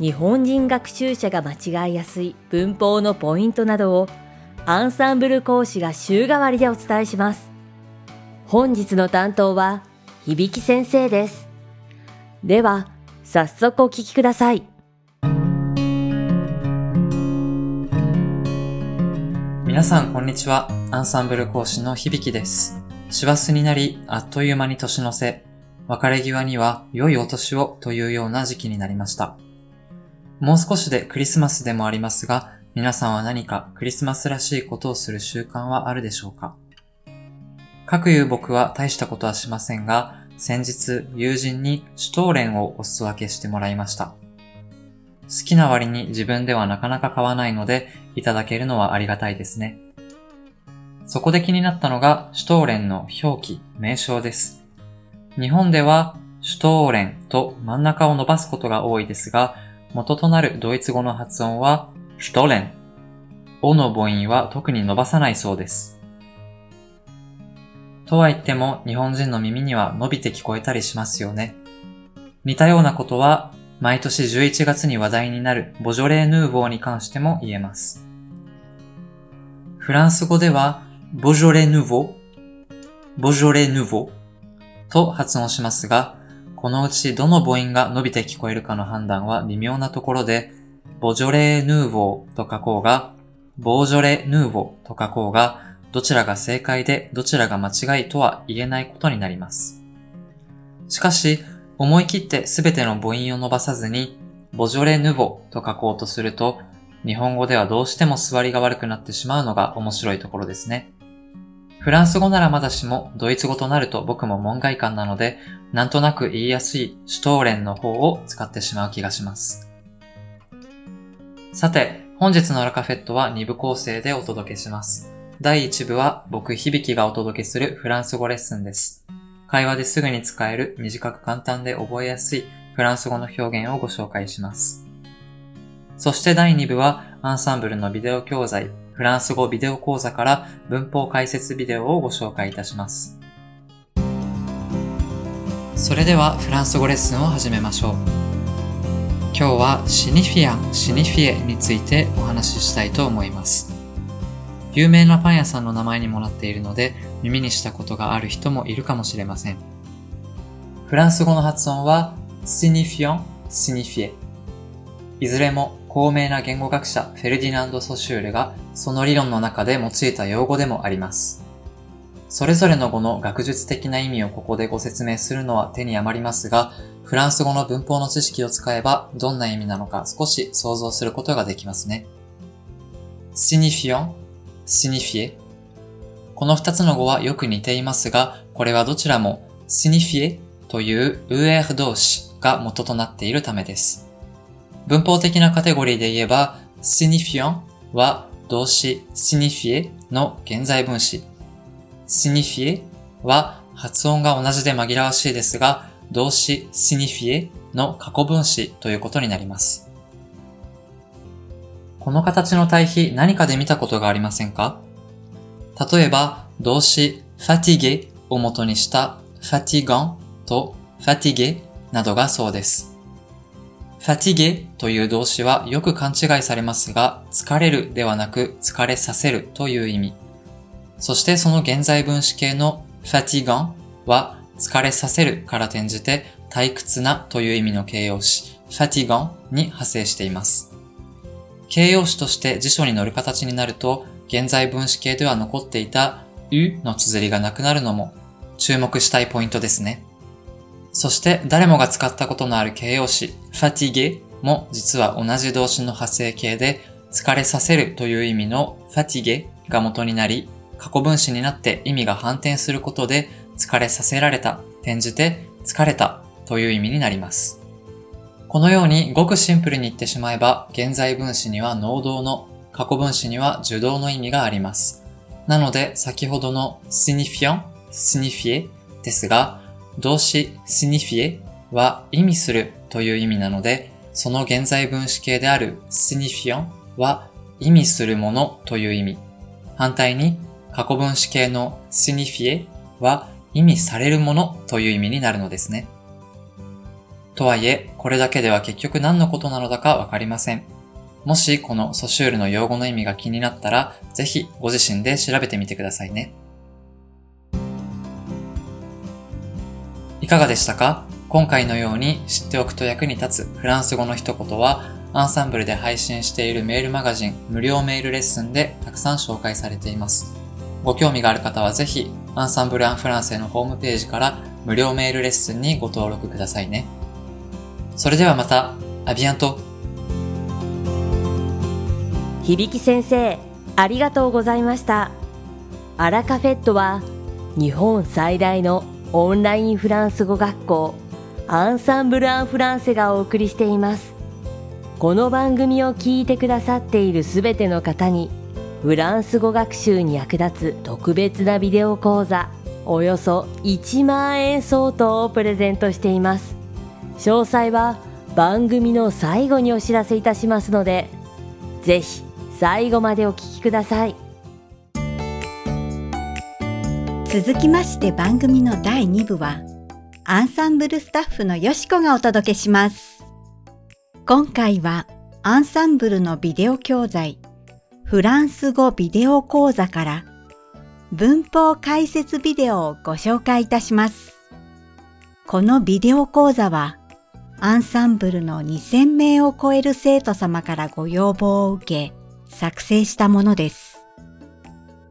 日本人学習者が間違いやすい文法のポイントなどをアンサンブル講師が週替わりでお伝えします。本日の担当は響先生です。では、早速お聞きください。皆さんこんにちは。アンサンブル講師の響です。師走になり、あっという間に年の瀬。別れ際には良いお年をというような時期になりました。もう少しでクリスマスでもありますが、皆さんは何かクリスマスらしいことをする習慣はあるでしょうか？かくいう僕は大したことはしませんが、先日友人にシュトーレンをお裾分けしてもらいました。好きな割に自分ではなかなか買わないので、いただけるのはありがたいですね。そこで気になったのが、シュトーレンの表記、名称です。日本では、シュトーレンと真ん中を伸ばすことが多いですが、元となるドイツ語の発音は、シュトレン。おの母音は特に伸ばさないそうです。とは言っても、日本人の耳には伸びて聞こえたりしますよね。似たようなことは、毎年11月に話題になるボジョレーヌーボーに関しても言えます。フランス語では、ボジョレ・ヌーボー、ボジョレ・ヌーボーと発音しますが、このうちどの母音が伸びて聞こえるかの判断は微妙なところで、ボジョレー・ヌーボーと書こうが、ボージョレ・ヌーボーと書こうが、どちらが正解でどちらが間違いとは言えないことになります。しかし、思い切ってすべての母音を伸ばさずに、ボジョレ・ヌーボと書こうとすると、日本語ではどうしても座りが悪くなってしまうのが面白いところですね。フランス語ならまだしも、ドイツ語となると僕も門外漢なので、なんとなく言いやすいシュトーレンの方を使ってしまう気がします。さて、本日のラカフェットは2部構成でお届けします。第1部は僕響がお届けするフランス語レッスンです。会話ですぐに使える短く簡単で覚えやすいフランス語の表現をご紹介します。そして第2部はアンサンブルのビデオ教材フランス語ビデオ講座から文法解説ビデオをご紹介いたします。それではフランス語レッスンを始めましょう。今日はシニフィアン、シニフィエについてお話ししたいと思います。有名なパン屋さんの名前にもなっているので耳にしたことがある人もいるかもしれません。フランス語の発音は signifiant, signifié。いずれも高名な言語学者フェルディナンド・ソシュールがその理論の中で用いた用語でもあります。それぞれの語の学術的な意味をここでご説明するのは手に余りますが、フランス語の文法の知識を使えばどんな意味なのか少し想像することができますね。signifiant, signifié この二つの語はよく似ていますが、これはどちらも signifié という er 動詞が元となっているためです。文法的なカテゴリーで言えば、signifiant は動詞 signifier の現在分詞。signifier は発音が同じで紛らわしいですが、動詞 signifier の過去分詞ということになります。この形の対比何かで見たことがありませんか？例えば、動詞 fatigue を元にした fatigant と fatigue などがそうです。Fatigue という動詞はよく勘違いされますが、疲れるではなく疲れさせるという意味。そしてその現在分詞形の fatigant は疲れさせるから転じて退屈なという意味の形容詞 fatigant に派生しています。形容詞として辞書に載る形になると、現在分詞形では残っていた u の綴りがなくなるのも注目したいポイントですね。そして誰もが使ったことのある形容詞 fatigue も実は同じ動詞の派生形で疲れさせるという意味の fatigue が元になり過去分詞になって意味が反転することで疲れさせられた、転じて疲れたという意味になります。このようにごくシンプルに言ってしまえば、現在分詞には能動の、過去分詞には受動の意味があります。なので、先ほどの signifiant, signifier ですが、動詞 signifie は意味するという意味なので、その現在分詞形である signifiant は意味するものという意味。反対に、過去分詞形の signifie は意味されるものという意味になるのですね。とはいえ、これだけでは結局何のことなのだかわかりません。もしこのソシュールの用語の意味が気になったら、ぜひご自身で調べてみてくださいね。かがでしたか？今回のように知っておくと役に立つフランス語の一言は、アンサンブルで配信しているメールマガジン無料メールレッスンでたくさん紹介されています。ご興味がある方はぜひ、アンサンブル・アン・フランセのホームページから無料メールレッスンにご登録くださいね。それではまた、アビアント響先生、ありがとうございました。アラカフェットは日本最大のオンラインフランス語学校アンサンブル・アン・フランセがお送りしています。この番組を聞いてくださっているすべての方にフランス語学習に役立つ特別なビデオ講座およそ1万円相当をプレゼントしています詳細は番組の最後にお知らせいたしますのでぜひ最後までお聞きください続きまして番組の第2部はアンサンブルスタッフのよしこがお届けします今回はアンサンブルのビデオ教材フランス語ビデオ講座から文法解説ビデオをご紹介いたします。このビデオ講座はアンサンブルの2000名を超える生徒様からご要望を受け作成したものです。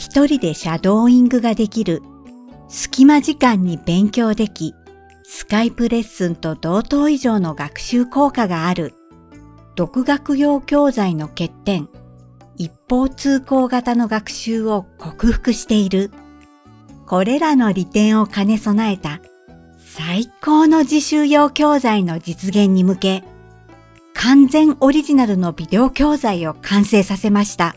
一人でシャドーイングができる隙間時間に勉強できスカイプレッスンと同等以上の学習効果がある独学用教材の欠点一方通行型の学習を克服している。これらの利点を兼ね備えた最高の自習用教材の実現に向け、完全オリジナルのビデオ教材を完成させました。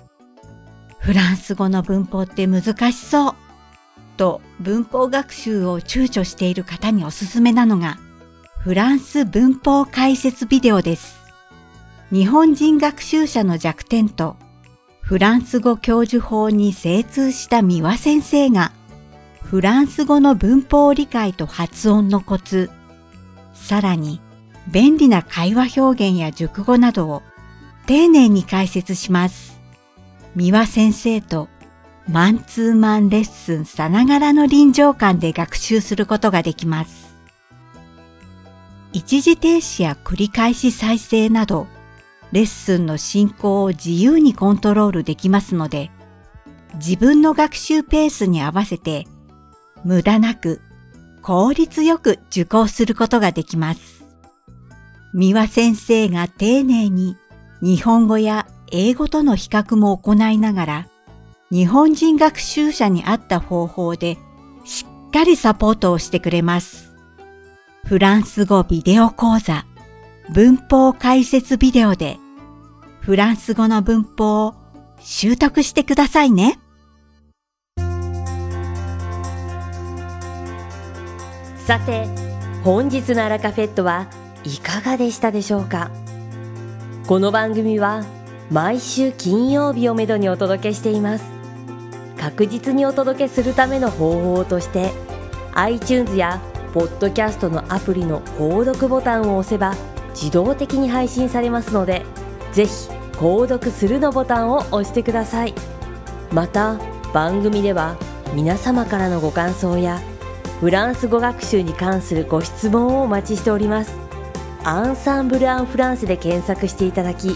フランス語の文法って難しそう。と文法学習を躊躇している方におすすめなのが、フランス文法解説ビデオです。日本人学習者の弱点とフランス語教授法に精通した三輪先生が、フランス語の文法理解と発音のコツ、さらに便利な会話表現や熟語などを丁寧に解説します。三輪先生とマンツーマンレッスンさながらの臨場感で学習することができます。一時停止や繰り返し再生などレッスンの進行を自由にコントロールできますので、自分の学習ペースに合わせて、無駄なく効率よく受講することができます。三輪先生が丁寧に日本語や英語との比較も行いながら、日本人学習者に合った方法でしっかりサポートをしてくれます。フランス語ビデオ講座文法解説ビデオでフランス語の文法を習得してくださいね。さて、本日のアラカフェットはいかがでしたでしょうか？この番組は毎週金曜日をめどにお届けしています。確実にお届けするための方法として iTunes やポッドキャストのアプリの購読ボタンを押せば自動的に配信されますのでぜひ購読するのボタンを押してくださいまた番組では皆様からのご感想やフランス語学習に関するご質問をお待ちしておりますアンサンブル・アン・フランスで検索していただき